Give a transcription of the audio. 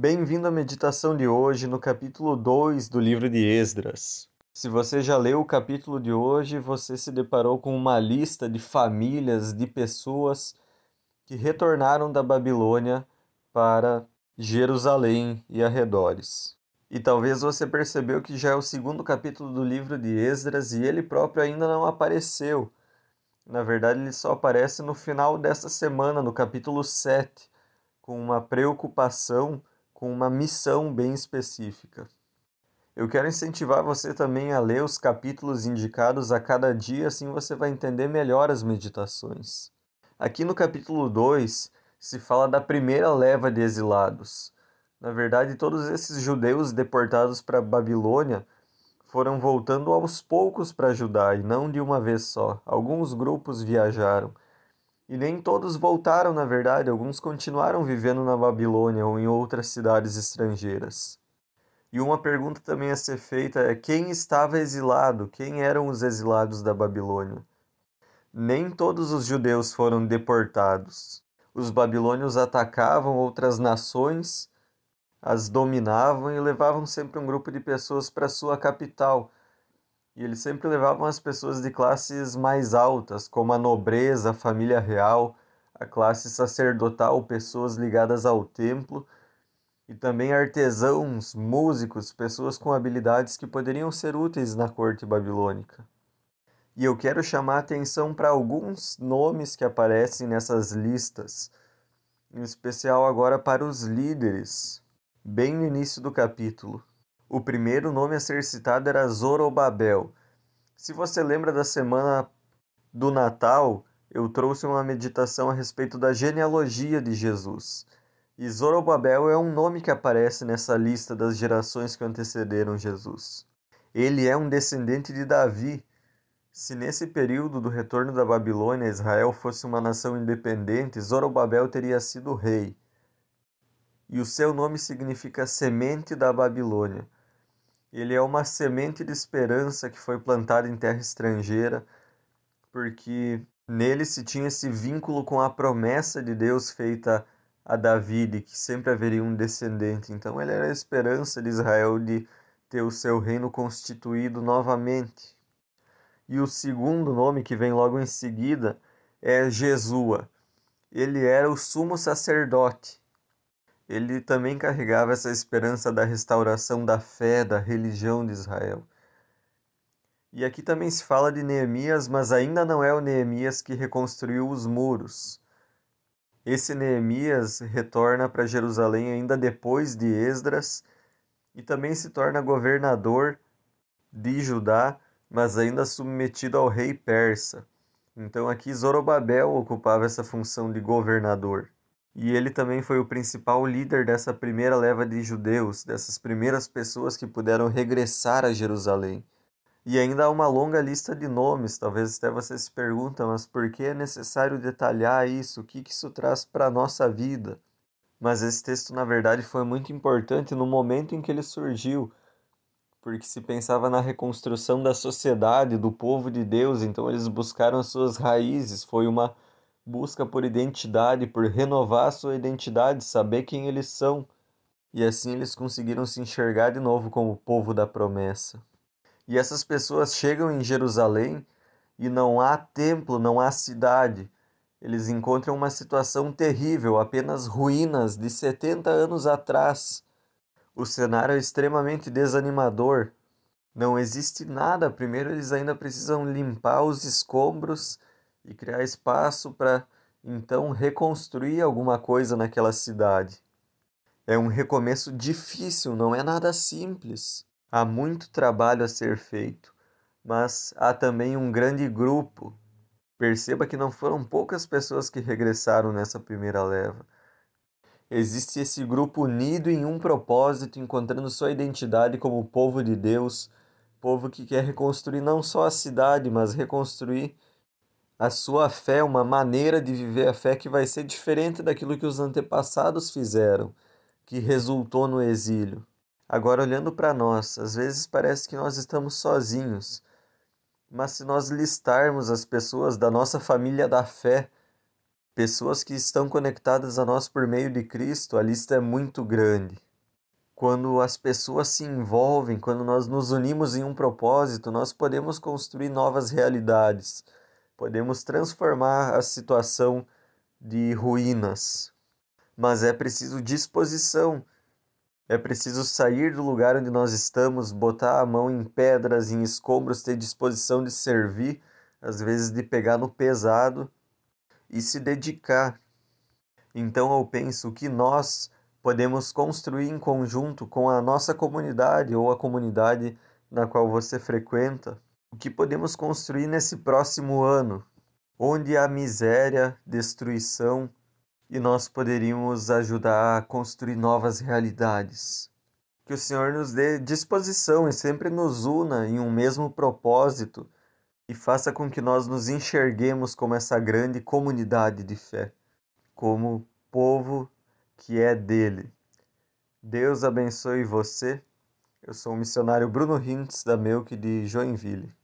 Bem-vindo à meditação de hoje no capítulo 2 do livro de Esdras. Se você já leu o capítulo de hoje, você se deparou com uma lista de famílias, de pessoas que retornaram da Babilônia para Jerusalém e arredores. E talvez você percebeu que já é o segundo capítulo do livro de Esdras e ele próprio ainda não apareceu. Na verdade, ele só aparece no final dessa semana, no capítulo 7, com uma preocupação com uma missão bem específica. Eu quero incentivar você também a ler os capítulos indicados a cada dia, assim você vai entender melhor as meditações. Aqui no capítulo 2 se fala da primeira leva de exilados. Na verdade, todos esses judeus deportados para Babilônia foram voltando aos poucos para Judá e não de uma vez só. Alguns grupos viajaram e nem todos voltaram, na verdade, alguns continuaram vivendo na Babilônia ou em outras cidades estrangeiras. E uma pergunta também a ser feita é: quem estava exilado? Quem eram os exilados da Babilônia? Nem todos os judeus foram deportados. Os babilônios atacavam outras nações, as dominavam e levavam sempre um grupo de pessoas para sua capital e eles sempre levavam as pessoas de classes mais altas, como a nobreza, a família real, a classe sacerdotal, pessoas ligadas ao templo, e também artesãos, músicos, pessoas com habilidades que poderiam ser úteis na corte babilônica. E eu quero chamar a atenção para alguns nomes que aparecem nessas listas, em especial agora para os líderes, bem no início do capítulo. O primeiro nome a ser citado era Zorobabel. Se você lembra da semana do Natal, eu trouxe uma meditação a respeito da genealogia de Jesus. E Zorobabel é um nome que aparece nessa lista das gerações que antecederam Jesus. Ele é um descendente de Davi. Se nesse período do retorno da Babilônia Israel fosse uma nação independente, Zorobabel teria sido rei. E o seu nome significa semente da Babilônia. Ele é uma semente de esperança que foi plantada em terra estrangeira, porque nele se tinha esse vínculo com a promessa de Deus feita a Davi de que sempre haveria um descendente. Então ele era a esperança de Israel de ter o seu reino constituído novamente. E o segundo nome que vem logo em seguida é Jesua. Ele era o sumo sacerdote ele também carregava essa esperança da restauração da fé, da religião de Israel. E aqui também se fala de Neemias, mas ainda não é o Neemias que reconstruiu os muros. Esse Neemias retorna para Jerusalém ainda depois de Esdras e também se torna governador de Judá, mas ainda submetido ao rei persa. Então aqui Zorobabel ocupava essa função de governador. E ele também foi o principal líder dessa primeira leva de judeus, dessas primeiras pessoas que puderam regressar a Jerusalém. E ainda há uma longa lista de nomes, talvez até você se pergunta, mas por que é necessário detalhar isso? O que isso traz para a nossa vida? Mas esse texto, na verdade, foi muito importante no momento em que ele surgiu, porque se pensava na reconstrução da sociedade, do povo de Deus, então eles buscaram as suas raízes, foi uma busca por identidade, por renovar sua identidade, saber quem eles são. E assim eles conseguiram se enxergar de novo como o povo da promessa. E essas pessoas chegam em Jerusalém e não há templo, não há cidade. Eles encontram uma situação terrível, apenas ruínas de 70 anos atrás. O cenário é extremamente desanimador. Não existe nada. Primeiro, eles ainda precisam limpar os escombros e criar espaço para então reconstruir alguma coisa naquela cidade. É um recomeço difícil, não é nada simples. Há muito trabalho a ser feito, mas há também um grande grupo. Perceba que não foram poucas pessoas que regressaram nessa primeira leva. Existe esse grupo unido em um propósito, encontrando sua identidade como povo de Deus, povo que quer reconstruir não só a cidade, mas reconstruir a sua fé, uma maneira de viver a fé que vai ser diferente daquilo que os antepassados fizeram, que resultou no exílio. Agora, olhando para nós, às vezes parece que nós estamos sozinhos, mas se nós listarmos as pessoas da nossa família da fé, pessoas que estão conectadas a nós por meio de Cristo, a lista é muito grande. quando as pessoas se envolvem, quando nós nos unimos em um propósito, nós podemos construir novas realidades, podemos transformar a situação de ruínas. Mas é preciso disposição, é preciso sair do lugar onde nós estamos, botar a mão em pedras, em escombros, ter disposição de servir, às vezes de pegar no pesado e se dedicar. Então eu penso que nós podemos construir em conjunto com a nossa comunidade ou a comunidade na qual você frequenta, o que podemos construir nesse próximo ano, onde há miséria, destruição, e nós poderíamos ajudar a construir novas realidades. Que o Senhor nos dê disposição e sempre nos una em um mesmo propósito e faça com que nós nos enxerguemos como essa grande comunidade de fé, como povo que é dele. Deus abençoe você. Eu sou o missionário Bruno Hintz da Melk de Joinville.